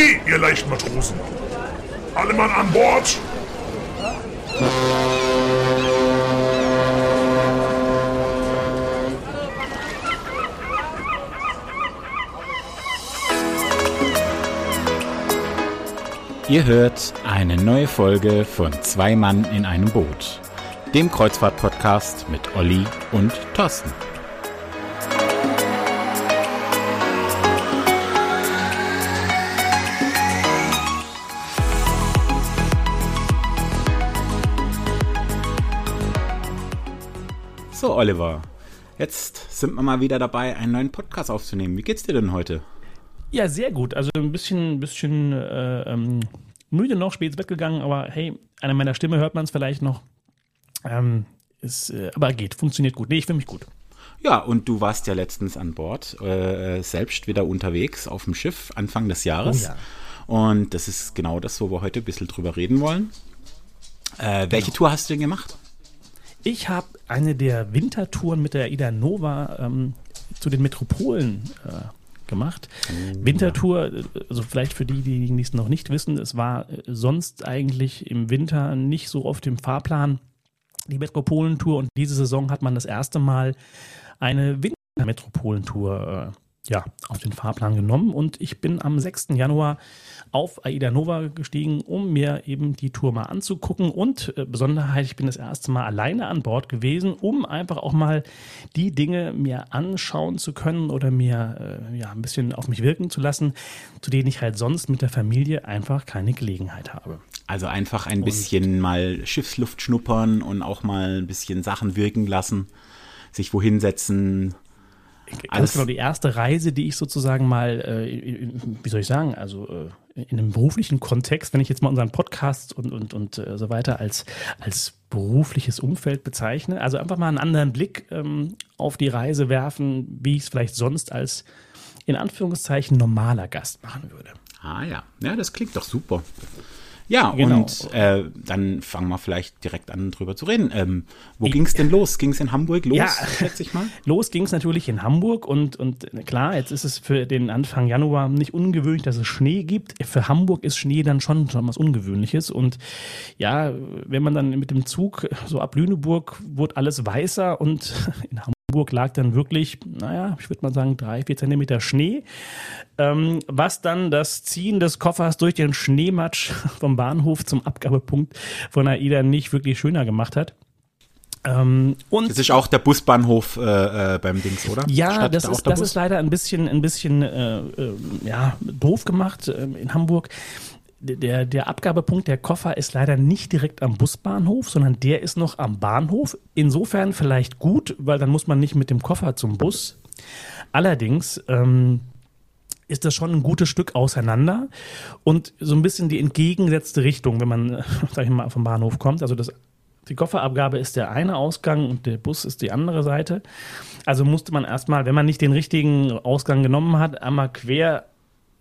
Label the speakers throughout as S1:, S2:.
S1: Okay, ihr leichten Matrosen. Alle Mann an Bord.
S2: Ihr hört eine neue Folge von Zwei Mann in einem Boot, dem Kreuzfahrt-Podcast mit Olli und Thorsten. Oliver, jetzt sind wir mal wieder dabei, einen neuen Podcast aufzunehmen. Wie geht's dir denn heute?
S3: Ja, sehr gut. Also ein bisschen, bisschen äh, ähm, müde noch, spät ins Bett gegangen, aber hey, an meiner Stimme hört man es vielleicht noch. Ähm, ist, äh, aber geht, funktioniert gut. Nee, ich fühle mich gut.
S2: Ja, und du warst ja letztens an Bord, äh, selbst wieder unterwegs auf dem Schiff Anfang des Jahres.
S3: Oh ja.
S2: Und das ist genau das, wo wir heute ein bisschen drüber reden wollen. Äh, welche
S3: Genau.
S2: Tour hast du denn gemacht?
S3: Ich habe eine der Wintertouren mit der Ida Nova ähm, zu den Metropolen äh, gemacht. Wintertour, äh, also vielleicht für die, diejenigen, die es noch nicht wissen, es war äh, sonst eigentlich im Winter nicht so oft im Fahrplan die Metropolentour und diese Saison hat man das erste Mal eine Wintermetropolentour äh, ja, auf den Fahrplan genommen und ich bin am 6. Januar auf Aida Nova gestiegen, um mir eben die Tour mal anzugucken und äh, Besonderheit, ich bin das erste Mal alleine an Bord gewesen, um einfach auch mal die Dinge mir anschauen zu können oder mir äh, ja, ein bisschen auf mich wirken zu lassen, zu denen ich halt sonst mit der Familie einfach keine Gelegenheit habe.
S2: Also einfach ein bisschen mal Schiffsluft schnuppern und auch mal ein bisschen Sachen wirken lassen, sich wohin setzen.
S3: Ganz
S2: Alles-
S3: genau, die erste Reise, die ich sozusagen mal, äh, wie soll ich sagen, also äh, in einem beruflichen Kontext, wenn ich jetzt mal unseren Podcast und, und, und äh, so weiter als, als berufliches Umfeld bezeichne, also einfach mal einen anderen Blick ähm, auf die Reise werfen, wie ich es vielleicht sonst als in Anführungszeichen normaler Gast machen würde.
S2: Ah ja, ja, das klingt doch super. Ja,
S3: Genau.
S2: und äh, dann fangen wir vielleicht direkt an, drüber zu reden. Ähm, wo
S3: Ich-
S2: ging's denn los? Ging's in Hamburg los,
S3: Ja.
S2: schätze ich mal?
S3: Los ging es natürlich in Hamburg und, und klar, jetzt ist es für den Anfang Januar nicht ungewöhnlich, dass es Schnee gibt. Für Hamburg ist Schnee dann schon, schon was Ungewöhnliches. Und ja, wenn man dann mit dem Zug so ab Lüneburg wurde alles weißer und in Hamburg lag dann wirklich, naja, ich würde mal sagen, drei, vier Zentimeter Schnee. Ähm, was dann das Ziehen des Koffers durch den Schneematsch vom Bahnhof zum Abgabepunkt von AIDA nicht wirklich schöner gemacht hat. Ähm, und
S2: Das ist auch der Busbahnhof äh, äh, beim Dings, oder?
S3: ja,
S2: Startet
S3: das
S2: da
S3: ist, das
S2: Bus?
S3: ist leider ein bisschen, ein bisschen äh, äh, ja, doof gemacht äh, in Hamburg. Der, der Abgabepunkt der Koffer ist leider nicht direkt am Busbahnhof, sondern der ist noch am Bahnhof. Insofern vielleicht gut, weil dann muss man nicht mit dem Koffer zum Bus. Allerdings ähm, ist das schon ein gutes Stück auseinander und so ein bisschen die entgegengesetzte Richtung, wenn man, sag ich mal, vom Bahnhof kommt. Also das, die Kofferabgabe ist der eine Ausgang und der Bus ist die andere Seite. Also musste man erstmal, wenn man nicht den richtigen Ausgang genommen hat, einmal quer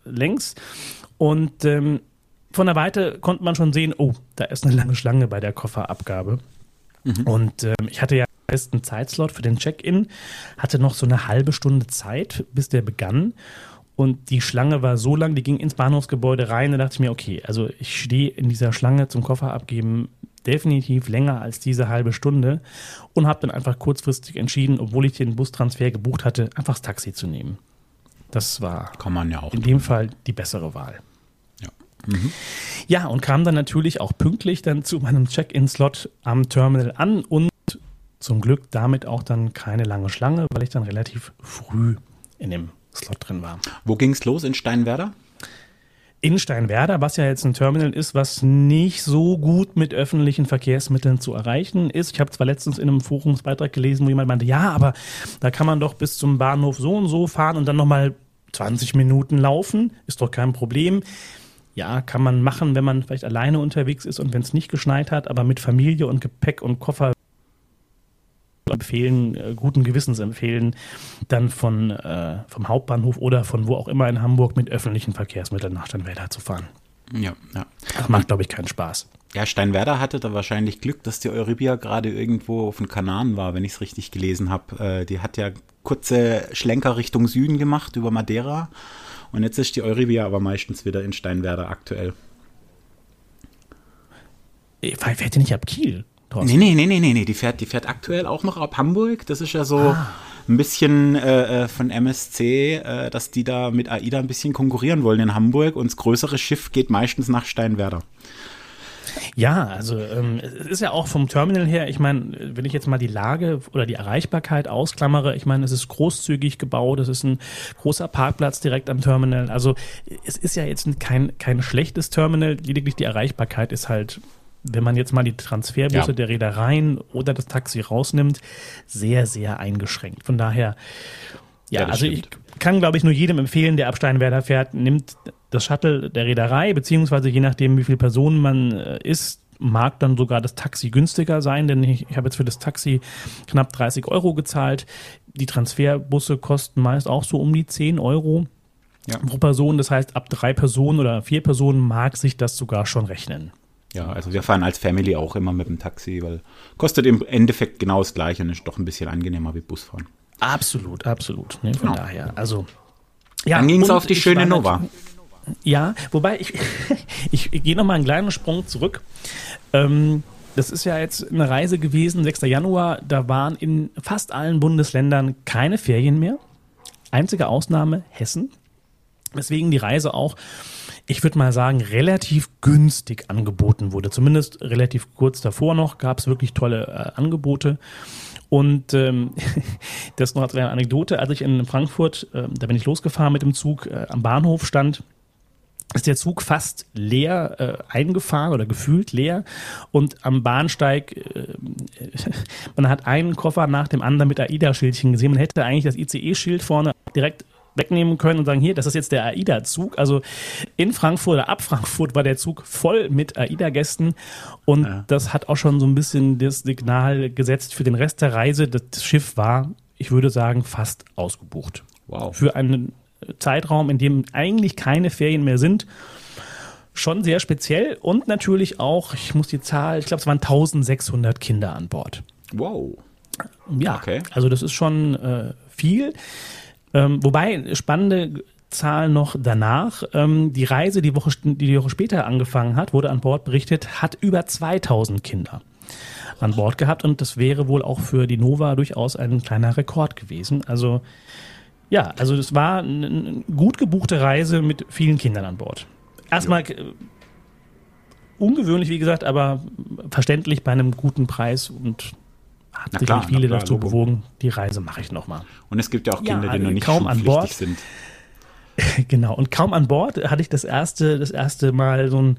S3: längs und ähm, von der Weite konnte man schon sehen, oh, da ist eine lange Schlange bei der Kofferabgabe. Und ähm, ich hatte ja einen festen Zeitslot für den Check-in, hatte noch so eine halbe Stunde Zeit, bis der begann. Und die Schlange war so lang, die ging ins Bahnhofsgebäude rein. Da dachte ich mir, okay, also ich stehe in dieser Schlange zum Koffer abgeben definitiv länger als diese halbe Stunde und habe dann einfach kurzfristig entschieden, obwohl ich den Bustransfer gebucht hatte, einfach das Taxi zu nehmen. Das war
S2: Kann man ja auch.
S3: in dem Fall die bessere Wahl.
S2: Ja.
S3: Ja, und kam dann natürlich auch pünktlich dann zu meinem Check-in-Slot am Terminal an und zum Glück damit auch dann keine lange Schlange, weil ich dann relativ früh in dem Slot drin war.
S2: Wo ging's los? In Steinwerder?
S3: In Steinwerder, was ja jetzt ein Terminal ist, was nicht so gut mit öffentlichen Verkehrsmitteln zu erreichen ist. Ich habe zwar letztens in einem Forumsbeitrag gelesen, wo jemand meinte, ja, aber da kann man doch bis zum Bahnhof so und so fahren und dann nochmal 20 Minuten laufen, ist doch kein Problem. Ja, kann man machen, wenn man vielleicht alleine unterwegs ist und wenn es nicht geschneit hat, aber mit Familie und Gepäck und Koffer empfehlen, äh, guten Gewissens empfehlen, dann von, äh, vom Hauptbahnhof oder von wo auch immer in Hamburg mit öffentlichen Verkehrsmitteln nach Steinwerder zu fahren.
S2: Ja, ja.
S3: Das macht, glaube ich, keinen Spaß.
S2: Ja, Steinwerder hatte da wahrscheinlich Glück, dass die Euribia gerade irgendwo auf den Kanaren war, wenn ich es richtig gelesen habe. Äh, die hat ja kurze Schlenker Richtung Süden gemacht über Madeira Und jetzt ist die Eurivia aber meistens wieder in Steinwerder aktuell.
S3: Fährt die nicht ab Kiel?
S2: Nee, nee, nee, nee, nee, die fährt, die fährt aktuell auch noch ab Hamburg. Das ist ja so ah. ein bisschen äh, äh von MSC, äh, dass die da mit AIDA ein bisschen konkurrieren wollen in Hamburg und das größere Schiff geht meistens nach Steinwerder.
S3: Ja, also ähm, es ist ja auch vom Terminal her, ich meine, wenn ich jetzt mal die Lage oder die Erreichbarkeit ausklammere, ich meine, es ist großzügig gebaut, es ist ein großer Parkplatz direkt am Terminal. Also es ist ja jetzt kein, kein schlechtes Terminal, lediglich die Erreichbarkeit ist halt wenn man jetzt mal die Transferbusse ja. der Reedereien oder das Taxi rausnimmt, sehr, sehr eingeschränkt. Von daher, ja, ja also stimmt. ich kann, glaube ich, nur jedem empfehlen, der ab Steinwerder fährt, nimmt das Shuttle der Reederei, beziehungsweise je nachdem, wie viele Personen man äh, ist, mag dann sogar das Taxi günstiger sein, denn ich, ich habe jetzt für das Taxi knapp 30 Euro gezahlt. Die Transferbusse kosten meist auch so um die 10 Euro ja. pro Person. Das heißt, ab drei Personen oder vier Personen mag sich das sogar schon rechnen.
S2: Ja, also wir fahren als Family auch immer mit dem Taxi, weil kostet im Endeffekt genau das gleiche und ist doch ein bisschen angenehmer wie Busfahren.
S3: Absolut, absolut. Ne, von genau. daher, also.
S2: Ja, Dann ging es auf die schöne Nova.
S3: Ja, wobei ich, ich, ich gehe nochmal einen kleinen Sprung zurück. Ähm, das ist ja jetzt eine Reise gewesen, 6. Januar, da waren in fast allen Bundesländern keine Ferien mehr. Einzige Ausnahme Hessen. Deswegen die Reise auch ich würde mal sagen, relativ günstig angeboten wurde. Zumindest relativ kurz davor noch gab es wirklich tolle äh, Angebote. Und ähm, das noch als eine Anekdote, als ich in Frankfurt, äh, da bin ich losgefahren mit dem Zug, äh, am Bahnhof stand, ist der Zug fast leer äh, eingefahren oder gefühlt leer und am Bahnsteig, äh, man hat einen Koffer nach dem anderen mit AIDA-Schildchen gesehen. Man hätte eigentlich das ICE-Schild vorne direkt wegnehmen können und sagen, hier, das ist jetzt der AIDA-Zug. Also in Frankfurt oder ab Frankfurt war der Zug voll mit AIDA-Gästen und ja. das hat auch schon so ein bisschen das Signal gesetzt für den Rest der Reise. Das Schiff war, ich würde sagen, fast ausgebucht. Wow. Für einen Zeitraum, in dem eigentlich keine Ferien mehr sind. Schon sehr speziell und natürlich auch, ich muss die Zahl, ich glaube, es waren 1600 Kinder an Bord.
S2: Wow.
S3: Ja, okay. also das ist schon äh, viel. Ähm, wobei, spannende Zahl noch danach. Ähm, die Reise, die Woche, die, die Woche später angefangen hat, wurde an Bord berichtet, hat über 2000 Kinder an Bord gehabt und das wäre wohl auch für die Nova durchaus ein kleiner Rekord gewesen. Also ja, also das war eine gut gebuchte Reise mit vielen Kindern an Bord. Erstmal ja. Äh, ungewöhnlich, wie gesagt, aber verständlich bei einem guten Preis und hat na sich klar, viele klar, dazu Logo. bewogen, die Reise mache ich nochmal.
S2: Und es gibt ja auch Kinder, ja, die noch nicht kaum an Bord sind.
S3: genau, und kaum an Bord hatte ich das erste, das erste Mal so ein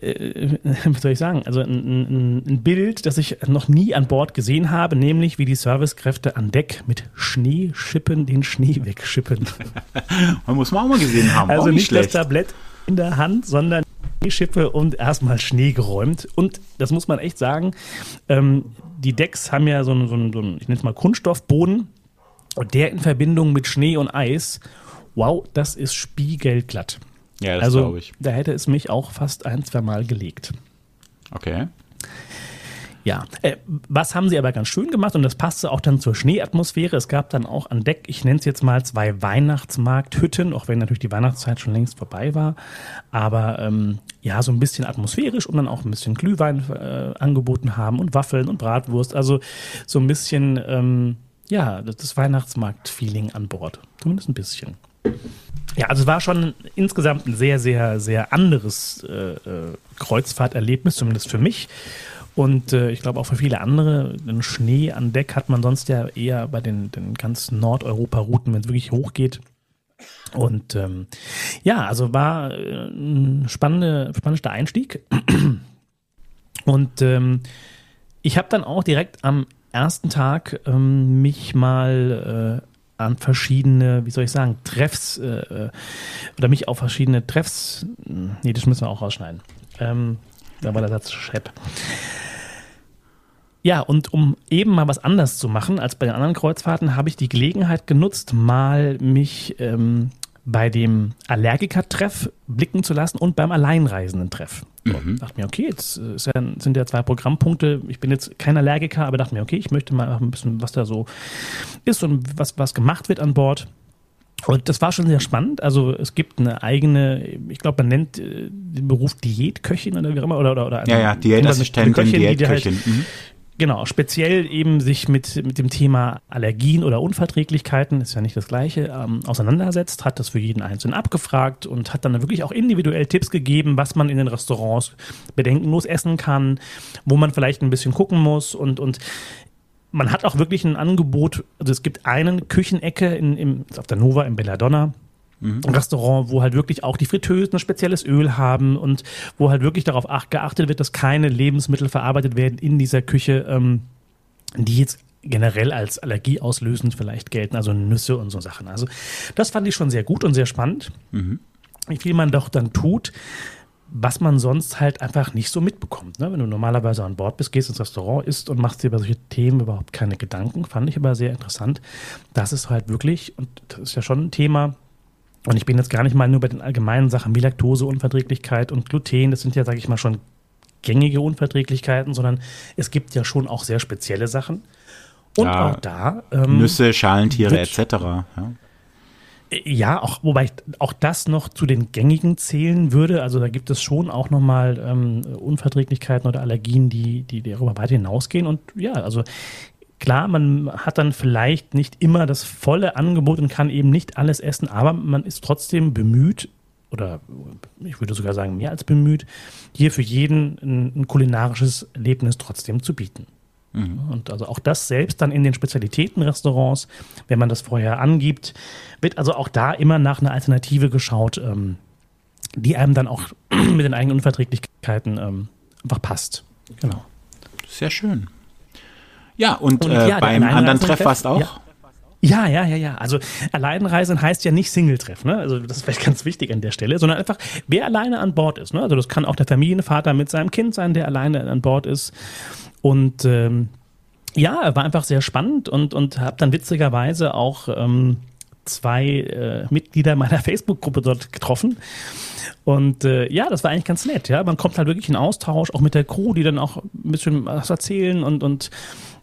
S3: äh, wie soll ich sagen, also ein, ein, ein, Bild, das ich noch nie an Bord gesehen habe, nämlich wie die Servicekräfte an Deck mit Schneeschippen den Schnee wegschippen.
S2: Man muss man auch mal gesehen haben.
S3: Also nicht, nicht das Tablett in der Hand, sondern Schneeschippe und erstmal Schnee geräumt. Und das muss man echt sagen, ähm, die Decks haben ja so einen, so einen, so einen ich nenne es mal Kunststoffboden. Und der in Verbindung mit Schnee und Eis, wow, das ist spiegelglatt. Ja, das also, glaube ich. Da hätte es mich auch fast ein, zwei Mal gelegt.
S2: Okay.
S3: Ja, äh, was haben sie aber ganz schön gemacht und das passte auch dann zur Schneeatmosphäre. Es gab dann auch an Deck, ich nenne es jetzt mal zwei Weihnachtsmarkthütten, auch wenn natürlich die Weihnachtszeit schon längst vorbei war. Aber ähm, ja, so ein bisschen atmosphärisch und dann auch ein bisschen Glühwein äh, angeboten haben und Waffeln und Bratwurst. Also so ein bisschen, ähm, ja, das Weihnachtsmarkt-Feeling an Bord. Zumindest ein bisschen. Ja, also es war schon insgesamt ein sehr, sehr, sehr anderes äh, äh Kreuzfahrterlebnis, zumindest für mich. Und äh, ich glaube auch für viele andere, den Schnee an Deck hat man sonst ja eher bei den, den ganzen Nordeuropa-Routen, wenn es wirklich hochgeht. Und ähm, ja, also war äh, ein spannende, spannender Einstieg. Und ähm, ich habe dann auch direkt am ersten Tag ähm, mich mal äh, an verschiedene, wie soll ich sagen, Treffs äh, äh oder mich auf verschiedene Treffs, nee, das müssen wir auch rausschneiden. Ähm, da war der Satz Schepp. Ja, und um eben mal was anders zu machen als bei den anderen Kreuzfahrten, habe ich die Gelegenheit genutzt, mal mich ähm, bei dem Allergiker-Treff blicken zu lassen und beim Alleinreisenden-Treff. Mhm. dachte mir, okay, jetzt äh, sind ja zwei Programmpunkte. Ich bin jetzt kein Allergiker, aber dachte mir, okay, ich möchte mal ein bisschen, was da so ist und was, was gemacht wird an Bord. Und das war schon sehr spannend. Also es gibt eine eigene, ich glaube, man nennt äh, den Beruf Diätköchin oder wie auch immer. Oder, oder, oder
S2: ja, ja, Diätassistentin, Diätköchin.
S3: Halt, mhm. Genau, speziell eben sich mit, mit dem Thema Allergien oder Unverträglichkeiten, ist ja nicht das gleiche, ähm, auseinandersetzt, hat das für jeden Einzelnen abgefragt und hat dann wirklich auch individuell Tipps gegeben, was man in den Restaurants bedenkenlos essen kann, wo man vielleicht ein bisschen gucken muss und, und man hat auch wirklich ein Angebot, also es gibt einen Küchenecke in, im, auf der Nova in Belladonna, mhm. ein Restaurant, wo halt wirklich auch die Fritteusen ein spezielles Öl haben und wo halt wirklich darauf geachtet wird, dass keine Lebensmittel verarbeitet werden in dieser Küche, ähm, die jetzt generell als allergieauslösend vielleicht gelten, also Nüsse und so Sachen. Also das fand ich schon sehr gut und sehr spannend. Mhm. Wie viel man doch dann tut, was man sonst halt einfach nicht so mitbekommt. Ne? Wenn du normalerweise an Bord bist, gehst ins Restaurant, isst und machst dir über solche Themen überhaupt keine Gedanken, fand ich aber sehr interessant. Das ist halt wirklich, und das ist ja schon ein Thema, und ich bin jetzt gar nicht mal nur bei den allgemeinen Sachen wie Laktoseunverträglichkeit und Gluten, das sind ja, sage ich mal, schon gängige Unverträglichkeiten, sondern es gibt ja schon auch sehr spezielle Sachen. Und ja, auch da.
S2: Ähm, Nüsse, Schalentiere etc. Ja.
S3: Ja, auch, wobei ich auch das noch zu den gängigen zählen würde. Also da gibt es schon auch nochmal ähm, Unverträglichkeiten oder Allergien, die, die darüber weit hinausgehen. Und ja, also klar, man hat dann vielleicht nicht immer das volle Angebot und kann eben nicht alles essen, aber man ist trotzdem bemüht, oder ich würde sogar sagen mehr als bemüht, hier für jeden ein, ein kulinarisches Erlebnis trotzdem zu bieten. Mhm. Und also auch das selbst dann in den Spezialitätenrestaurants, wenn man das vorher angibt, wird also auch da immer nach einer Alternative geschaut, ähm, die einem dann auch mit den eigenen Unverträglichkeiten ähm, einfach passt. Genau.
S2: Sehr schön. Ja, und, und äh, ja, beim anderen Treff warst du auch?
S3: Ja. Ja, ja, ja, ja. Also Alleinreisen heißt ja nicht Single-Treff, ne? Also das ist vielleicht ganz wichtig an der Stelle, sondern einfach, wer alleine an Bord ist, ne? Also das kann auch der Familienvater mit seinem Kind sein, der alleine an Bord ist. Und ähm, ja, war einfach sehr spannend und, und habe dann witzigerweise auch ähm, zwei äh, Mitglieder meiner Facebook-Gruppe dort getroffen. Und äh, ja, das war eigentlich ganz nett. Ja, man kommt halt wirklich in Austausch, auch mit der Crew, die dann auch ein bisschen was erzählen und und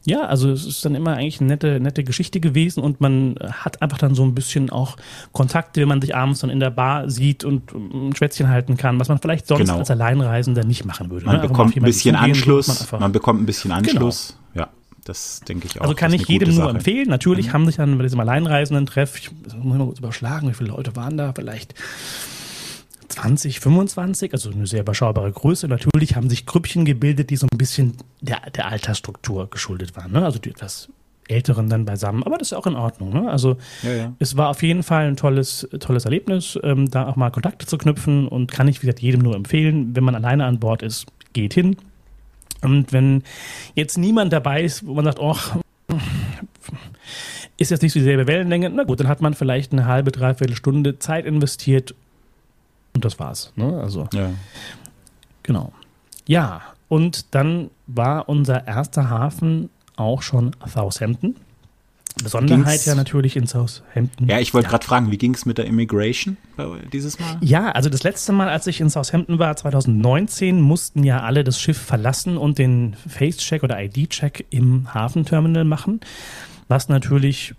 S3: ja, also es ist dann immer eigentlich eine nette, nette Geschichte gewesen und man hat einfach dann so ein bisschen auch Kontakte, wenn man sich abends dann in der Bar sieht und ein Schwätzchen halten kann, was man vielleicht sonst genau. als Alleinreisender nicht machen würde.
S2: Man ne? bekommt ein bisschen Anschluss, man, man, bekommt ein bisschen Anschluss, genau. Das denke ich auch.
S3: Also kann ich jedem nur empfehlen. Natürlich mhm. haben sich dann bei diesem Alleinreisenden Treff, ich muss mal kurz überschlagen, wie viele Leute waren da? Vielleicht 20, 25, also eine sehr überschaubare Größe. Natürlich haben sich Grüppchen gebildet, die so ein bisschen der, der Altersstruktur geschuldet waren. Ne? Also die etwas Älteren dann beisammen. Aber das ist auch in Ordnung. Ne? Also ja, ja. es war auf jeden Fall ein tolles, tolles Erlebnis, ähm, da auch mal Kontakte zu knüpfen und kann ich, wie gesagt, jedem nur empfehlen, wenn man alleine an Bord ist, geht hin. Und wenn jetzt niemand dabei ist, wo man sagt, oh, ist jetzt nicht so dieselbe Wellenlänge, na gut, dann hat man vielleicht eine halbe, dreiviertel Stunde Zeit investiert und das war's. Ne? Also, ja. genau. Ja, und dann war unser erster Hafen auch schon Southampton. Besonderheit ging's, ja natürlich in Southampton.
S2: Ja, ich wollte ja. gerade fragen, wie ging es mit der Immigration dieses Mal?
S3: Ja, also das letzte Mal, als ich in Southampton war, 2019, mussten ja alle das Schiff verlassen und den Face-Check oder ID-Check im Hafenterminal machen, was natürlich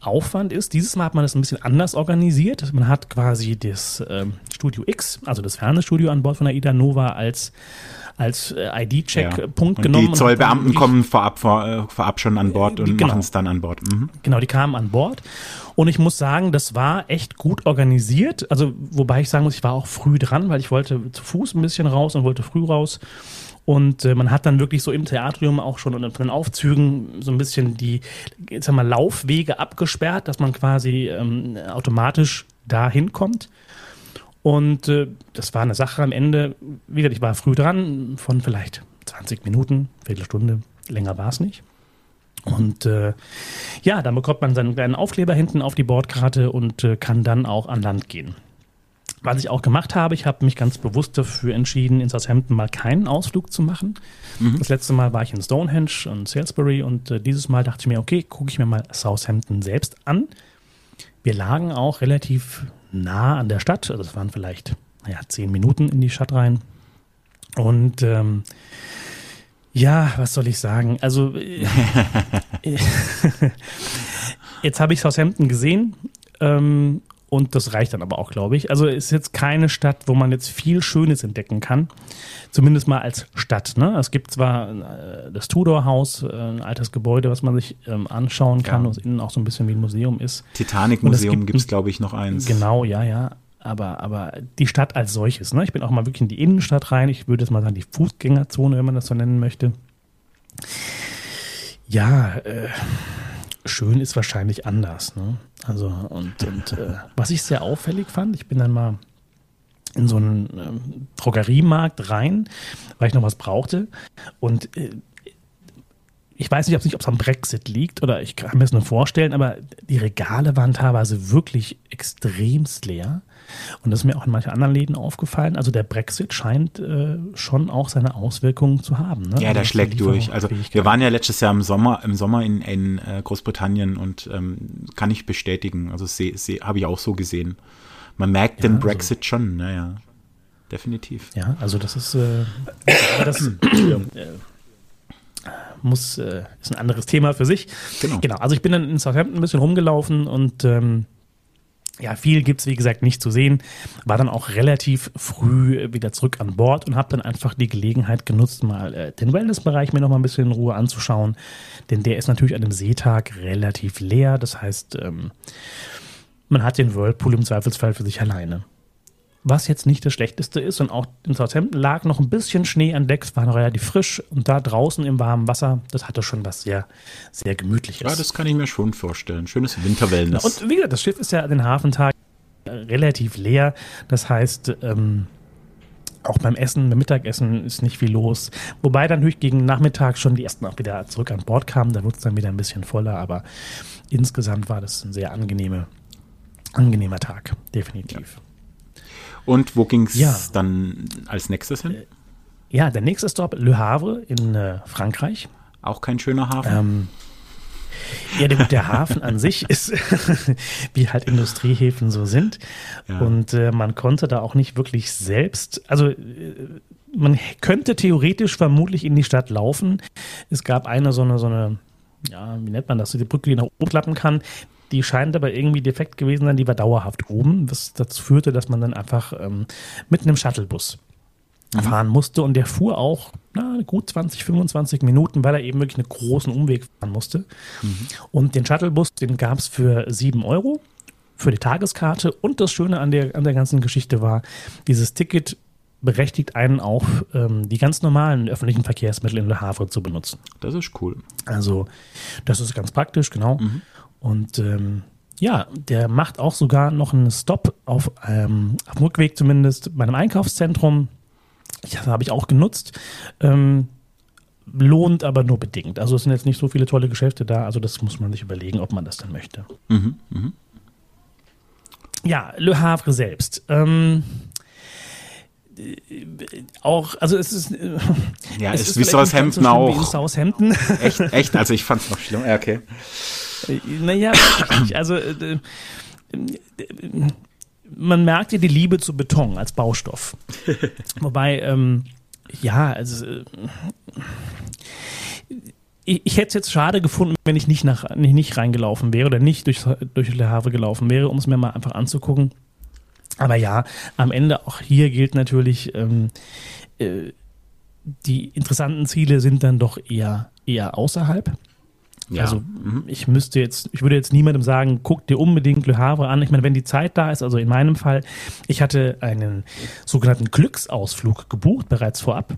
S3: Aufwand ist. Dieses Mal hat man das ein bisschen anders organisiert. Man hat quasi das äh, Studio X, also das Fernsehstudio an Bord von der Ida Nova als als äh, ID-Check-Punkt ja. genommen.
S2: Die Zollbeamten kommen vorab, vor, äh, vorab schon an Bord und genau. machen es dann an Bord. Mhm.
S3: Genau, die kamen an Bord. Und ich muss sagen, das war echt gut organisiert. Also, wobei ich sagen muss, ich war auch früh dran, weil ich wollte zu Fuß ein bisschen raus und wollte früh raus. Und äh, man hat dann wirklich so im Theatrium auch schon unter den Aufzügen so ein bisschen die, haben wir Laufwege abgesperrt, dass man quasi ähm, automatisch da hinkommt. Und äh, das war eine Sache am Ende, wie gesagt, ich war früh dran, von vielleicht 20 Minuten, Viertelstunde, länger war es nicht. Und äh, ja, dann bekommt man seinen kleinen Aufkleber hinten auf die Bordkarte und äh, kann dann auch an Land gehen. Was ich auch gemacht habe, ich habe mich ganz bewusst dafür entschieden, in Southampton mal keinen Ausflug zu machen. Mhm. Das letzte Mal war ich in Stonehenge und Salisbury und äh, dieses Mal dachte ich mir, okay, gucke ich mir mal Southampton selbst an. Wir lagen auch relativ nah an der Stadt, also es waren vielleicht, naja, zehn Minuten in die Stadt rein. Und ähm, ja, was soll ich sagen? Also äh, jetzt habe ich Southampton gesehen Ähm, und das reicht dann aber auch, glaube ich. Also ist jetzt keine Stadt, wo man jetzt viel Schönes entdecken kann. Zumindest mal als Stadt. Ne? Es gibt zwar äh, das Tudor-Haus, äh, ein altes Gebäude, was man sich ähm, anschauen kann,
S2: Ja.
S3: was innen auch so ein bisschen wie ein Museum ist.
S2: Titanic-Museum gibt es, glaube ich, noch eins.
S3: Genau, ja, ja. Aber, aber die Stadt als solches, ne? Ich bin auch mal wirklich in die Innenstadt rein. Ich würde jetzt mal sagen, die Fußgängerzone, wenn man das so nennen möchte. Ja, äh, schön ist wahrscheinlich anders, ne? Also, und, und äh, was ich sehr auffällig fand, ich bin dann mal in so einen ähm, Drogeriemarkt rein, weil ich noch was brauchte. Und äh, ich weiß nicht, ob es nicht, am Brexit liegt oder ich kann mir das nur vorstellen, aber die Regale waren teilweise wirklich extremst leer. Und das ist mir auch in manchen anderen Läden aufgefallen. Also der Brexit scheint äh, schon auch seine Auswirkungen zu haben. Ne?
S2: Ja,
S3: Also
S2: der schlägt durch. Also wir waren ja letztes Jahr im Sommer, im Sommer in, in äh, Großbritannien und ähm, kann ich bestätigen. Also habe ich auch so gesehen. Man merkt den
S3: also-
S2: Brexit schon, naja. Definitiv.
S3: Ja, also das ist, äh, das äh, muss, äh, ist ein anderes Thema für sich.
S2: Genau.
S3: Genau, also ich bin dann in Southampton ein bisschen rumgelaufen und ähm, ja, viel gibt's wie gesagt nicht zu sehen. War dann auch relativ früh wieder zurück an Bord und habe dann einfach die Gelegenheit genutzt, mal äh, den Wellnessbereich mir noch mal ein bisschen in Ruhe anzuschauen. Denn der ist natürlich an einem Seetag relativ leer. Das heißt, ähm, man hat den Whirlpool im Zweifelsfall für sich alleine. Was jetzt nicht das Schlechteste ist und auch in Southampton lag noch ein bisschen Schnee an Deck, es war noch relativ frisch und da draußen im warmen Wasser, das hatte schon was sehr, sehr Gemütliches.
S2: Ja, das kann ich mir schon vorstellen. Schönes Winterwellness.
S3: Und wie gesagt, das Schiff ist ja an den Hafentagen relativ leer. Das heißt, ähm, auch beim Essen, beim Mittagessen ist nicht viel los. Wobei dann natürlich gegen Nachmittag schon die ersten auch wieder zurück an Bord kamen. Da wurde es dann wieder ein bisschen voller, aber insgesamt war das ein sehr angenehme, angenehmer Tag, definitiv.
S2: Und wo ging es
S3: Ja.
S2: dann als nächstes hin?
S3: Ja, der nächste Stop, Le Havre in äh, Frankreich.
S2: Auch kein schöner Hafen.
S3: Ähm, ja, der, der Hafen an sich ist, wie halt Industriehäfen so sind.
S2: Ja.
S3: Und äh, man konnte da auch nicht wirklich selbst, also äh, man könnte theoretisch vermutlich in die Stadt laufen. Es gab eine so eine, so eine, ja, wie nennt man das, so die Brücke, die nach oben klappen kann. Die scheint aber irgendwie defekt gewesen sein, die war dauerhaft oben, was dazu führte, dass man dann einfach ähm, mit einem Shuttlebus fahren musste und der fuhr auch na, gut 20, 25 Minuten, weil er eben wirklich einen großen Umweg fahren musste. Und den Shuttlebus, den gab es für 7 Euro für die Tageskarte und das Schöne an der, an der ganzen Geschichte war, dieses Ticket berechtigt einen auch, ähm, die ganz normalen öffentlichen Verkehrsmittel in Le Havre zu benutzen.
S2: Das ist cool.
S3: Also, das ist ganz praktisch, genau. Und ähm, ja, der macht auch sogar noch einen Stop auf, ähm, auf dem Rückweg zumindest bei einem Einkaufszentrum. Das habe ich auch genutzt. Ähm, lohnt aber nur bedingt. Also es sind jetzt nicht so viele tolle Geschäfte da. Also das muss man sich überlegen, ob man das dann möchte.
S2: Mhm, mhm.
S3: Ja, Le Havre selbst. Ähm, äh, auch, also es ist.
S2: Ja,
S3: es
S2: ist wie
S3: ganz so
S2: Southampton
S3: schlimm
S2: auch.
S3: Wie Southampton.
S2: Echt, echt. Also ich fand es noch schlimmer. Ja, okay.
S3: Naja, also äh, äh, man merkt ja die Liebe zu Beton als Baustoff. Wobei, ähm, ja, also äh, ich, ich hätte es jetzt schade gefunden, wenn ich nicht, nach, nicht, nicht reingelaufen wäre oder nicht durch, durch Le Havre gelaufen wäre, um es mir mal einfach anzugucken. Aber ja, am Ende auch hier gilt natürlich, ähm, äh, die interessanten Ziele sind dann doch eher, eher außerhalb.
S2: Ja.
S3: Also
S2: mhm.
S3: ich müsste jetzt, ich würde jetzt niemandem sagen, guck dir unbedingt Le Havre an. Ich meine, wenn die Zeit da ist, also in meinem Fall, ich hatte einen sogenannten Glücksausflug gebucht, bereits vorab.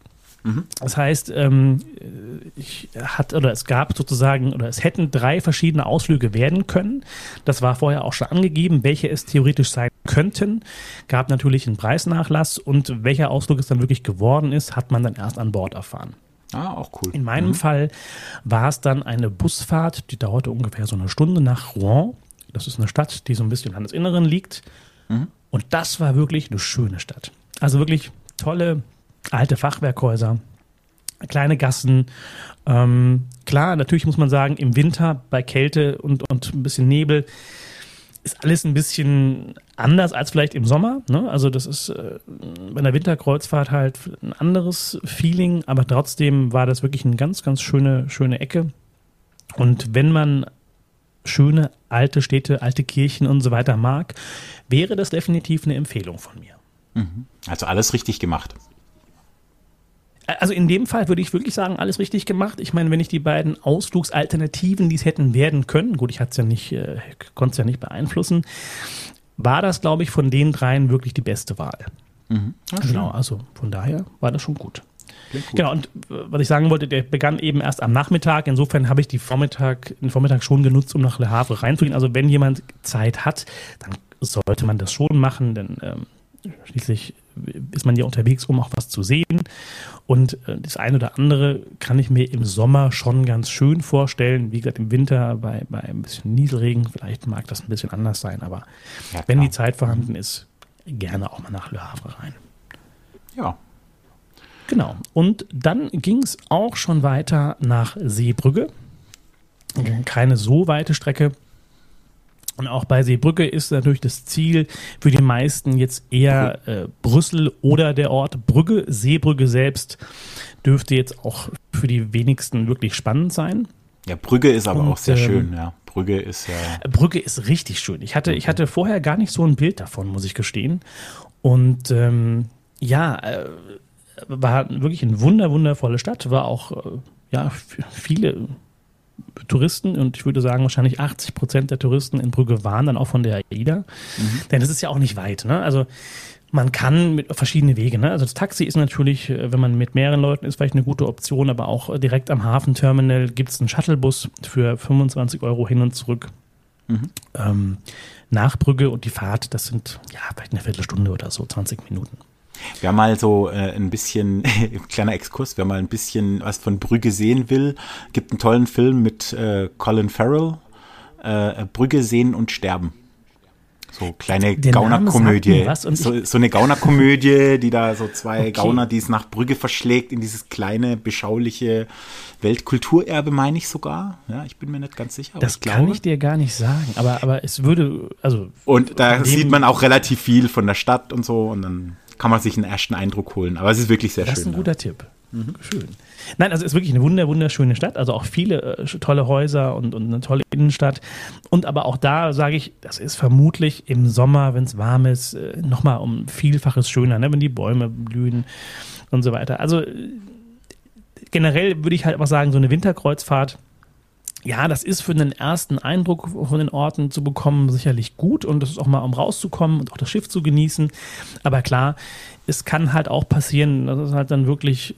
S3: Das heißt, ähm, ich hat oder es gab sozusagen oder es hätten drei verschiedene Ausflüge werden können. Das war vorher auch schon angegeben, welche es theoretisch sein könnten. Gab natürlich einen Preisnachlass und welcher Ausflug es dann wirklich geworden ist, hat man dann erst an Bord erfahren.
S2: Ah, auch cool.
S3: In meinem Fall war es dann eine Busfahrt, die dauerte ungefähr so eine Stunde nach Rouen. Das ist eine Stadt, die so ein bisschen im Landesinneren liegt. Und das war wirklich eine schöne Stadt. Also wirklich tolle alte Fachwerkhäuser, kleine Gassen. Ähm, klar, natürlich muss man sagen, im Winter bei Kälte und, und ein bisschen Nebel ist alles ein bisschen anders als vielleicht im Sommer. Ne? Also das ist äh, bei einer Winterkreuzfahrt halt ein anderes Feeling, aber trotzdem war das wirklich eine ganz, ganz schöne, schöne Ecke. Und wenn man schöne alte Städte, alte Kirchen und so weiter mag, wäre das definitiv eine Empfehlung von mir.
S2: Also alles richtig gemacht.
S3: Also in dem Fall würde ich wirklich sagen, alles richtig gemacht. Ich meine, wenn ich die beiden Ausflugsalternativen, die es hätten werden können, gut, ich hatte es ja nicht, äh, konnte es ja nicht beeinflussen, war das, glaube ich, von den dreien wirklich die beste Wahl. genau, also von daher war das schon gut. Genau, und äh, was ich sagen wollte, der begann eben erst am Nachmittag. Insofern habe ich die Vormittag, den Vormittag schon genutzt, um nach Le Havre reinzugehen. Also wenn jemand Zeit hat, dann sollte man das schon machen, denn ähm, schließlich ist man ja unterwegs, um auch was zu sehen. Und äh, das eine oder andere kann ich mir im Sommer schon ganz schön vorstellen. Wie gesagt, im Winter bei, bei ein bisschen Nieselregen, vielleicht mag das ein bisschen anders sein, aber
S2: Ja,
S3: wenn die Zeit vorhanden ist, gerne auch mal nach Le Havre rein.
S2: Ja.
S3: Genau. Und dann ging es auch schon weiter nach Seebrügge. Keine so weite Strecke. Und auch bei Seebrücke ist natürlich das Ziel für die meisten jetzt eher äh, Brüssel oder der Ort Brügge. Seebrügge selbst dürfte jetzt auch für die wenigsten wirklich spannend sein.
S2: Ja, Brügge ist aber
S3: Und,
S2: auch sehr
S3: ähm,
S2: schön, ja. Brügge ist ja.
S3: Brügge ist richtig schön. Ich hatte, ich hatte vorher gar nicht so ein Bild davon, muss ich gestehen. Und ähm, ja, äh, war wirklich eine wunder, wundervolle Stadt. War auch äh, ja, viele Touristen und ich würde sagen, wahrscheinlich 80 Prozent der Touristen in Brügge waren dann auch von der AIDA. Denn das ist ja auch nicht weit. Ne? Also man kann mit verschiedene Wege. Ne? Also das Taxi ist natürlich, äh, wenn man mit mehreren Leuten ist, vielleicht eine gute Option, aber auch äh, direkt am Hafenterminal gibt es einen Shuttlebus für 25 Euro hin und zurück. Ähm, nach Brügge und die Fahrt, das sind ja vielleicht eine Viertelstunde oder so, 20 Minuten.
S2: Wer mal so äh, ein bisschen, kleiner Exkurs, wer mal ein bisschen was von Brügge sehen will, gibt einen tollen Film mit äh, Colin Farrell, äh, Brügge sehen und sterben. So kleine Gaunerkomödie. So, so eine Gaunerkomödie, die da so zwei
S3: Okay.
S2: Gauner, die es nach Brügge verschlägt, in dieses kleine, beschauliche Weltkulturerbe, meine ich sogar. Ja, ich bin mir nicht ganz sicher. aber
S3: Das
S2: ich
S3: kann
S2: glaube.
S3: ich dir gar nicht sagen, aber, aber es würde, also.
S2: Und da sieht man auch relativ viel von der Stadt und so und dann kann man sich einen ersten Eindruck holen. Aber es ist wirklich sehr
S3: Das ist
S2: schön.
S3: ein
S2: ja.
S3: guter Tipp. Schön. Nein, also es ist wirklich eine wunder, wunderschöne Stadt. Also auch viele äh, tolle Häuser und, und eine tolle Innenstadt. Und aber auch da sage ich, das ist vermutlich im Sommer, wenn es warm ist, äh, nochmal um Vielfaches schöner, ne? wenn die Bäume blühen und so weiter. Also äh, generell würde ich halt einfach sagen, so eine Winterkreuzfahrt, ja, das ist für den ersten Eindruck von den Orten zu bekommen sicherlich gut und das ist auch mal, um rauszukommen und auch das Schiff zu genießen. Aber klar, es kann halt auch passieren, dass es halt dann wirklich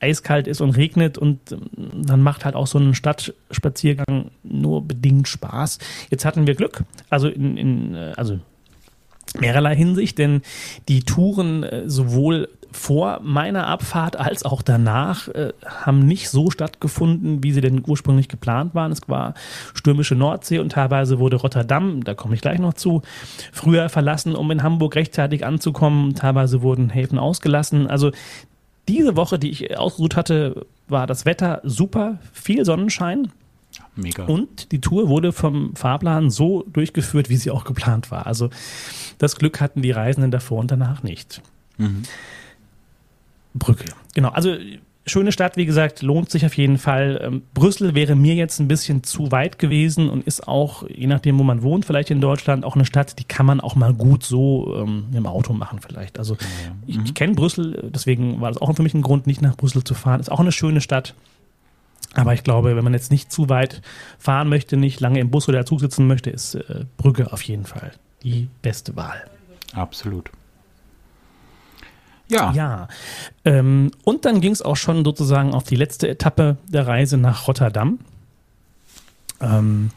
S3: eiskalt ist und regnet und ähm, dann macht halt auch so ein Stadtspaziergang nur bedingt Spaß. Jetzt hatten wir Glück, also in, in äh, also mehrerlei Hinsicht, denn die Touren äh, sowohl vor meiner Abfahrt als auch danach äh, haben nicht so stattgefunden, wie sie denn ursprünglich geplant waren. Es war stürmische Nordsee und teilweise wurde Rotterdam, da komme ich gleich noch zu, früher verlassen, um in Hamburg rechtzeitig anzukommen. Teilweise wurden Häfen ausgelassen. Also diese Woche, die ich ausgesucht hatte, war das Wetter super, viel Sonnenschein.
S2: Mega.
S3: Und die Tour wurde vom Fahrplan so durchgeführt, wie sie auch geplant war. Also das Glück hatten die Reisenden davor und danach nicht. Brücke. Genau, also schöne Stadt, wie gesagt, lohnt sich auf jeden Fall. Ähm, Brüssel wäre mir jetzt ein bisschen zu weit gewesen und ist auch, je nachdem, wo man wohnt, vielleicht in Deutschland, auch eine Stadt, die kann man auch mal gut so ähm, im Auto machen vielleicht. Also ich, ich kenne Brüssel, deswegen war das auch für mich ein Grund, nicht nach Brüssel zu fahren. Ist auch eine schöne Stadt. Aber ich glaube, wenn man jetzt nicht zu weit fahren möchte, nicht lange im Bus oder Zug sitzen möchte, ist äh, Brügge auf jeden Fall die beste Wahl.
S2: Absolut. Ja,
S3: Ja, ähm, und dann ging es auch schon sozusagen auf die letzte Etappe der Reise nach Rotterdam. Ähm,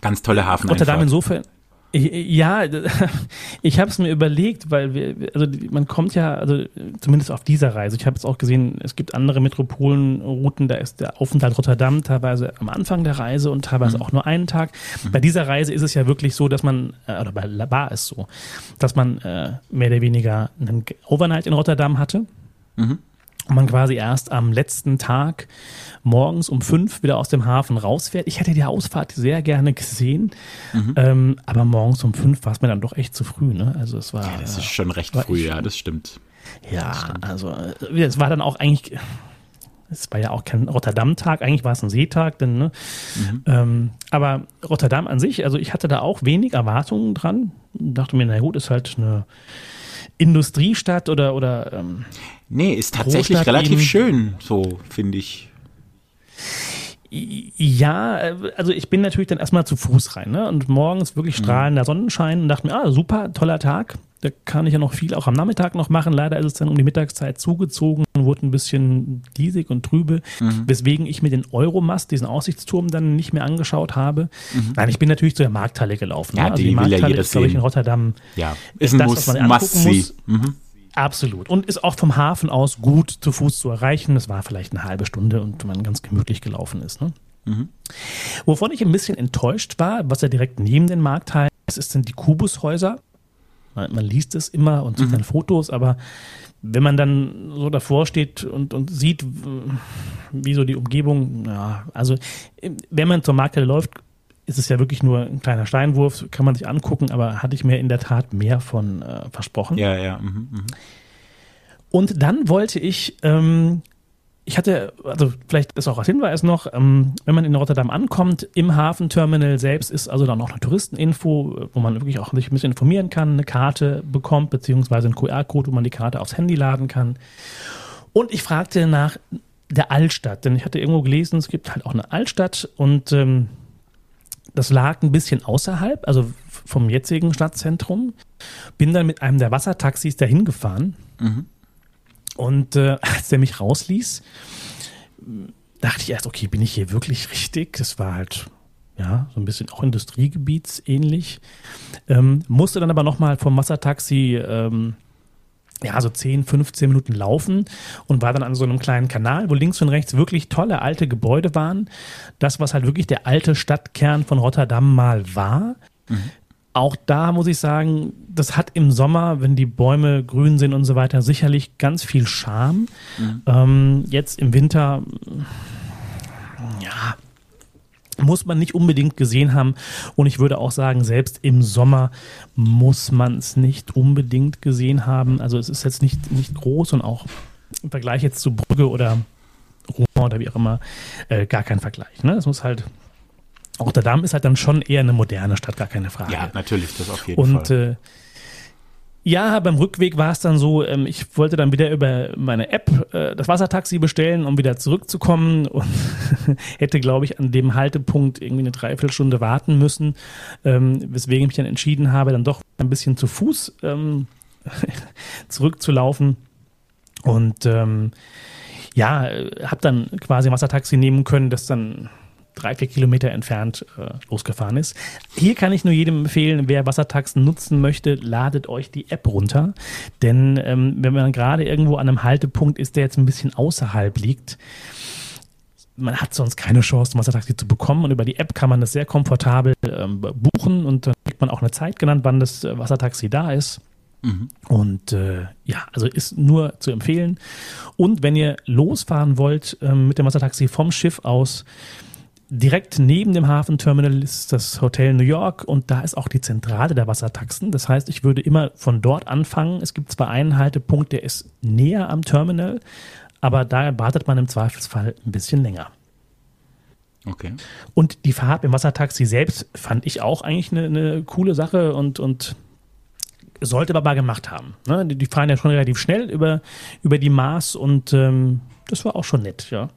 S2: ganz tolle Hafeneinfahrt.
S3: Rotterdam insofern. Ja, ich habe es mir überlegt, weil wir, also man kommt ja, also zumindest auf dieser Reise. Ich habe jetzt auch gesehen, es gibt andere Metropolenrouten, da ist der Aufenthalt Rotterdam teilweise am Anfang der Reise und teilweise auch nur einen Tag. Bei dieser Reise ist es ja wirklich so, dass man, äh, oder bei La Bar ist so, dass man äh, mehr oder weniger einen Overnight in Rotterdam hatte. Und man quasi erst am letzten Tag morgens um fünf wieder aus dem Hafen rausfährt. Ich hätte die Ausfahrt sehr gerne gesehen, ähm, aber morgens um fünf war es mir dann doch echt zu früh. Ne? Also es war,
S2: Das ist schon recht früh,
S3: ich-
S2: ja, das stimmt.
S3: ja, also äh, es war dann auch eigentlich, es war ja auch kein Rotterdam-Tag, eigentlich war es ein Seetag, denn, ne? Mhm. Ähm, aber Rotterdam an sich, also ich hatte da auch wenig Erwartungen dran. Dachte mir, na gut, ist halt eine Industriestadt oder, oder
S2: ähm, Nee, ist tatsächlich Großstadt relativ eben. schön, so finde ich.
S3: Ja, äh, also ich bin natürlich dann erstmal zu Fuß rein, ne? Und morgens wirklich mhm. strahlender Sonnenschein und dachte mir, ah, super, toller Tag. Da kann ich ja noch viel auch am Nachmittag noch machen. Leider ist es dann um die Mittagszeit zugezogen, wurde ein bisschen diesig und trübe, mhm. weswegen ich mir den Euromast, diesen Aussichtsturm, dann nicht mehr angeschaut habe. Mhm. Nein, ich bin natürlich zu der Markthalle gelaufen.
S2: Ja, ne? also die, die Markthalle ja ist, glaube
S3: ich, in Rotterdam.
S2: Ja,
S3: ist, ist das, was man angucken muss. Mhm. Absolut. Und ist auch vom Hafen aus gut zu Fuß zu erreichen. Das war vielleicht eine halbe Stunde und man ganz gemütlich gelaufen ist. Ne? Mhm. Wovon ich ein bisschen enttäuscht war, was ja direkt neben den Markthallen ist, sind die Kubushäuser. Man, man liest es immer und sieht mhm. dann Fotos, aber wenn man dann so davor steht und, und sieht, wie so die Umgebung, ja, also wenn man zur Markthalle läuft, ist es ja wirklich nur ein kleiner Steinwurf, kann man sich angucken, aber hatte ich mir in der Tat mehr von äh, versprochen.
S2: Ja, ja. Mhm, mh.
S3: Und dann wollte ich, ähm, ich hatte, also vielleicht ist auch als Hinweis noch, ähm, wenn man in Rotterdam ankommt, im Hafenterminal selbst ist also dann noch eine Touristeninfo, wo man wirklich auch sich ein bisschen informieren kann, eine Karte bekommt, beziehungsweise ein QR-Code, wo man die Karte aufs Handy laden kann. Und ich fragte nach der Altstadt, denn ich hatte irgendwo gelesen, es gibt halt auch eine Altstadt und ähm, das lag ein bisschen außerhalb, also vom jetzigen Stadtzentrum. Bin dann mit einem der Wassertaxis dahin gefahren. Mhm. Und äh, als der mich rausließ, dachte ich erst, okay, bin ich hier wirklich richtig? Das war halt, ja, so ein bisschen auch Industriegebietsähnlich. Ähm, musste dann aber nochmal vom Wassertaxi ähm, ja, so 10, 15 Minuten laufen und war dann an so einem kleinen Kanal, wo links und rechts wirklich tolle alte Gebäude waren. Das, was halt wirklich der alte Stadtkern von Rotterdam mal war. Mhm. Auch da muss ich sagen, das hat im Sommer, wenn die Bäume grün sind und so weiter, sicherlich ganz viel Charme. Mhm. Ähm, jetzt im Winter, ja, muss man nicht unbedingt gesehen haben. Und ich würde auch sagen, selbst im Sommer muss man es nicht unbedingt gesehen haben. Also es ist jetzt nicht, nicht groß und auch im Vergleich jetzt zu Brügge oder Rouen oder wie auch immer, äh, gar kein Vergleich. Ne? Es muss halt, Rotterdam ist halt dann schon eher eine moderne Stadt, gar keine Frage.
S2: Ja, natürlich, das auf jeden
S3: und, Fall. Und äh, ja, beim Rückweg war es dann so, ähm, ich wollte dann wieder über meine App äh, das Wassertaxi bestellen, um wieder zurückzukommen und hätte, glaube ich, an dem Haltepunkt irgendwie eine Dreiviertelstunde warten müssen, ähm, weswegen ich mich dann entschieden habe, dann doch ein bisschen zu Fuß ähm, zurückzulaufen und ähm, ja, äh, habe dann quasi ein Wassertaxi nehmen können, das dann drei, vier Kilometer entfernt äh, losgefahren ist. Hier kann ich nur jedem empfehlen, wer Wassertaxen nutzen möchte, ladet euch die App runter. Denn ähm, wenn man gerade irgendwo an einem Haltepunkt ist, der jetzt ein bisschen außerhalb liegt, man hat sonst keine Chance, ein Wassertaxi zu bekommen. Und über die App kann man das sehr komfortabel ähm, buchen und dann kriegt man auch eine Zeit genannt, wann das äh, Wassertaxi da ist. Mhm. Und äh, ja, also ist nur zu empfehlen. Und wenn ihr losfahren wollt ähm, mit dem Wassertaxi vom Schiff aus, Direkt neben dem Hafenterminal ist das Hotel New York und da ist auch die Zentrale der Wassertaxen. Das heißt, ich würde immer von dort anfangen. Es gibt zwar einen Haltepunkt, der ist näher am Terminal, aber da wartet man im Zweifelsfall ein bisschen länger.
S2: Okay.
S3: Und die Fahrt im Wassertaxi selbst fand ich auch eigentlich eine, eine coole Sache und, und sollte man mal gemacht haben. Ne? Die, fahren ja schon relativ schnell über, über die Maß und ähm, das war auch schon nett, ja.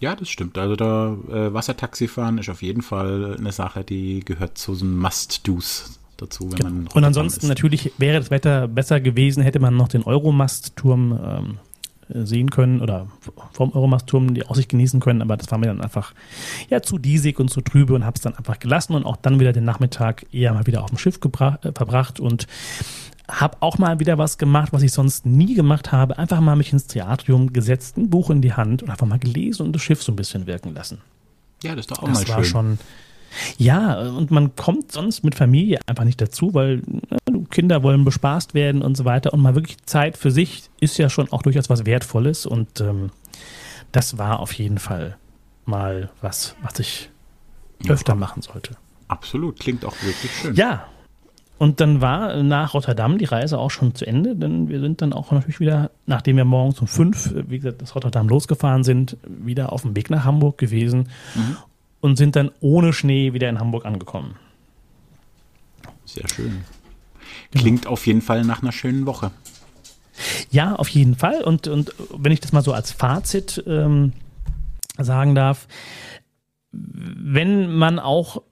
S2: Ja, das stimmt. Also da äh, Wassertaxi fahren ist auf jeden Fall eine Sache, die gehört zu so einem Must-Dos dazu, wenn man.
S3: Und ansonsten natürlich wäre das Wetter besser gewesen, hätte man noch den Euromast-Turm ähm, äh, sehen können oder vom Euromast-Turm die Aussicht genießen können, aber das war mir dann einfach ja zu diesig und zu trübe und habe es dann einfach gelassen und auch dann wieder den Nachmittag eher mal wieder auf dem Schiff äh, verbracht und habe auch mal wieder was gemacht, was ich sonst nie gemacht habe. Einfach mal mich ins Theatrium gesetzt, ein Buch in die Hand und einfach mal gelesen und das Schiff so ein bisschen wirken lassen.
S2: Ja, das ist doch auch
S3: das
S2: mal
S3: war schon. Ja, und man kommt sonst mit Familie einfach nicht dazu, weil ne, Kinder wollen bespaßt werden und so weiter. Und mal wirklich Zeit für sich ist ja schon auch durchaus was Wertvolles. Und ähm, das war auf jeden Fall mal was, was ich öfter machen sollte.
S2: Absolut, klingt auch wirklich schön.
S3: Ja, Und dann war nach Rotterdam die Reise auch schon zu Ende, denn wir sind dann auch natürlich wieder, nachdem wir morgens um fünf, wie gesagt, aus Rotterdam losgefahren sind, wieder auf dem Weg nach Hamburg gewesen mhm. und sind dann ohne Schnee wieder in Hamburg angekommen.
S2: Sehr schön. Klingt genau. auf jeden Fall nach einer schönen Woche.
S3: Ja, auf jeden Fall. Und, und wenn ich das mal so als Fazit ähm, sagen darf, wenn man auch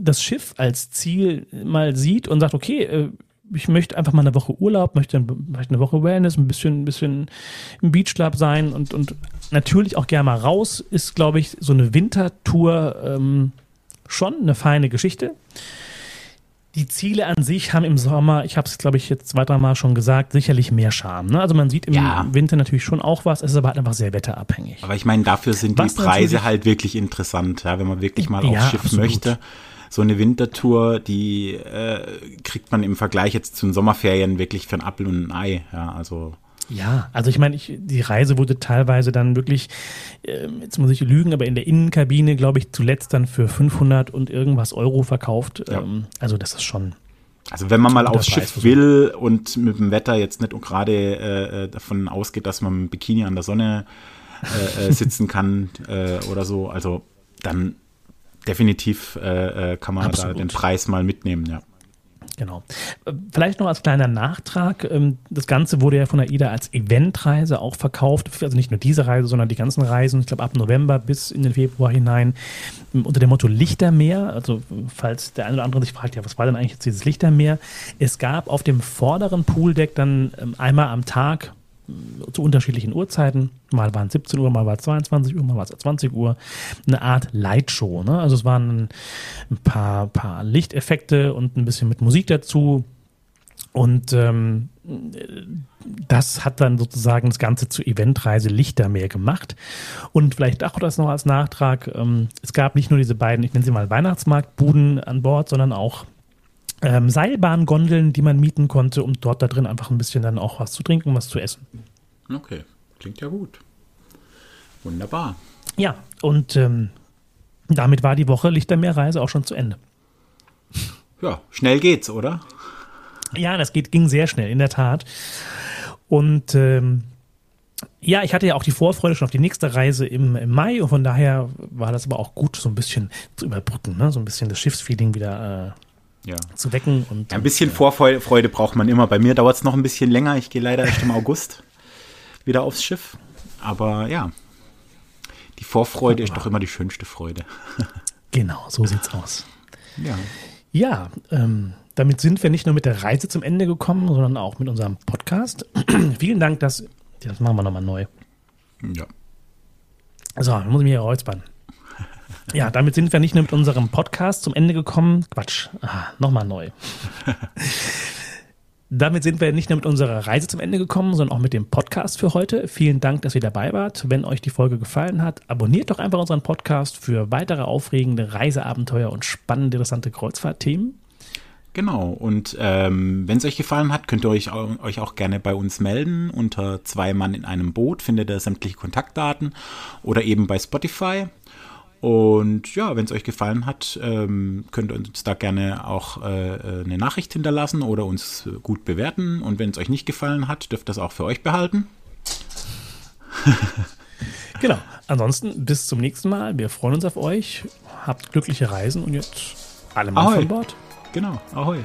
S3: das Schiff als Ziel mal sieht und sagt, okay, äh, ich möchte einfach mal eine Woche Urlaub, möchte vielleicht eine Woche Wellness, ein bisschen, ein bisschen im Beachclub sein und, und natürlich auch gerne mal raus, ist, glaube ich, so eine Wintertour ähm, schon eine feine Geschichte. Die Ziele an sich haben im Sommer, ich habe es, glaube ich, jetzt zwei, drei Mal schon gesagt, sicherlich mehr Charme. Ne? Also man sieht im ja. Winter natürlich schon auch was, es ist aber halt einfach sehr wetterabhängig.
S2: Aber ich meine, dafür sind was die Preise halt wirklich interessant, ja, wenn man wirklich mal ja, aufs Schiff absolut. möchte so eine Wintertour, die äh, kriegt man im Vergleich jetzt zu den Sommerferien wirklich für ein Apfel und ein Ei. Ja, also.
S3: Ja, also ich meine, ich, die Reise wurde teilweise dann wirklich, äh, jetzt muss ich lügen, aber in der Innenkabine, glaube ich, zuletzt dann für 500 und irgendwas Euro verkauft. Ja. Ähm, also das ist schon.
S2: Also wenn man mal aufs Schiff will und mit dem Wetter jetzt nicht gerade äh, äh, davon ausgeht, dass man mit Bikini an der Sonne äh, äh sitzen kann äh, oder so, also dann definitiv äh, äh, kann man Absolut. da den Preis mal mitnehmen, ja.
S3: Genau. Vielleicht noch als kleiner Nachtrag. Ähm, das Ganze wurde ja von AIDA als Eventreise auch verkauft. Also nicht nur diese Reise, sondern die ganzen Reisen, ich glaube ab November bis in den Februar hinein, ähm, unter dem Motto Lichtermeer. Also falls der eine oder andere sich fragt, ja, was war denn eigentlich jetzt dieses Lichtermeer? Es gab auf dem vorderen Pooldeck dann ähm, einmal am Tag zu unterschiedlichen Uhrzeiten. Mal waren es 17 Uhr, mal war es 22 Uhr, mal war es 20 Uhr. Eine Art Lightshow. Ne? Also es waren ein paar, paar Lichteffekte und ein bisschen mit Musik dazu. Und ähm, das hat dann sozusagen das Ganze zur Eventreise Lichtermeer gemacht. Und vielleicht auch das noch als Nachtrag. Ähm, es gab nicht nur diese beiden, ich nenne sie mal Weihnachtsmarktbuden an Bord, sondern auch ähm, Seilbahngondeln, die man mieten konnte, um dort da drin einfach ein bisschen dann auch was zu trinken, was zu essen.
S2: Okay, klingt ja gut. Wunderbar.
S3: Ja, und ähm, damit war die Woche Lichtermeerreise auch schon zu Ende.
S2: Ja, schnell geht's, oder?
S3: Ja, das geht, ging sehr schnell, in der Tat. Und ähm, ja, ich hatte ja auch die Vorfreude schon auf die nächste Reise im, im, Mai und von daher war das aber auch gut, so ein bisschen zu überbrücken, ne? so ein bisschen das Schiffsfeeling wieder äh, ja. zu wecken. Und,
S2: ja, ein bisschen Vorfreude braucht man immer. Bei mir dauert es noch ein bisschen länger. Ich gehe leider erst im August wieder aufs Schiff. Aber ja, die Vorfreude ist doch immer die schönste Freude.
S3: genau, so sieht's aus. Ja. Ja, ähm, damit sind wir nicht nur mit der Reise zum Ende gekommen, sondern auch mit unserem Podcast. Vielen Dank, dass. Das machen wir nochmal neu. Ja. So, dann muss ich mich hier räuspern. Ja, damit sind wir nicht nur mit unserem Podcast zum Ende gekommen. Quatsch, ah, nochmal neu. Damit sind wir nicht nur mit unserer Reise zum Ende gekommen, sondern auch mit dem Podcast für heute. Vielen Dank, dass ihr dabei wart. Wenn euch die Folge gefallen hat, abonniert doch einfach unseren Podcast für weitere aufregende Reiseabenteuer und spannende, interessante Kreuzfahrtthemen.
S2: Genau, und ähm, wenn es euch gefallen hat, könnt ihr euch, euch auch gerne bei uns melden. Unter zwei Mann in einem Boot findet ihr sämtliche Kontaktdaten oder eben bei Spotify. Und ja, wenn es euch gefallen hat, ähm, könnt ihr uns da gerne auch äh, äh eine Nachricht hinterlassen oder uns gut bewerten. Und wenn es euch nicht gefallen hat, dürft ihr das auch für euch behalten.
S3: genau. Ansonsten bis zum nächsten Mal. Wir freuen uns auf euch. Habt glückliche Reisen und jetzt alle mal von Bord.
S2: Genau. Ahoi.